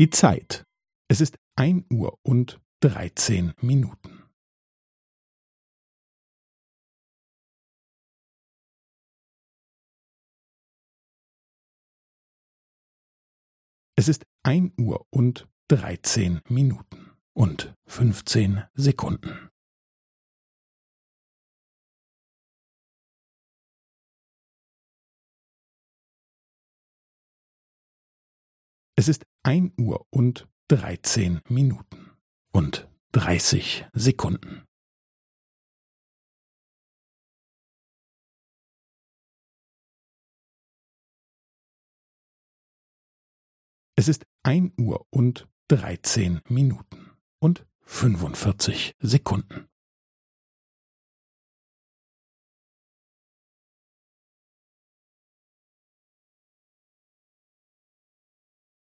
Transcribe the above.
Die Zeit. Es ist ein Uhr und dreizehn Minuten. Es ist ein Uhr und dreizehn Minuten und fünfzehn Sekunden. Es ist ein Uhr und dreizehn Minuten und dreißig Sekunden. Es ist ein Uhr und dreizehn Minuten und fünfundvierzig Sekunden.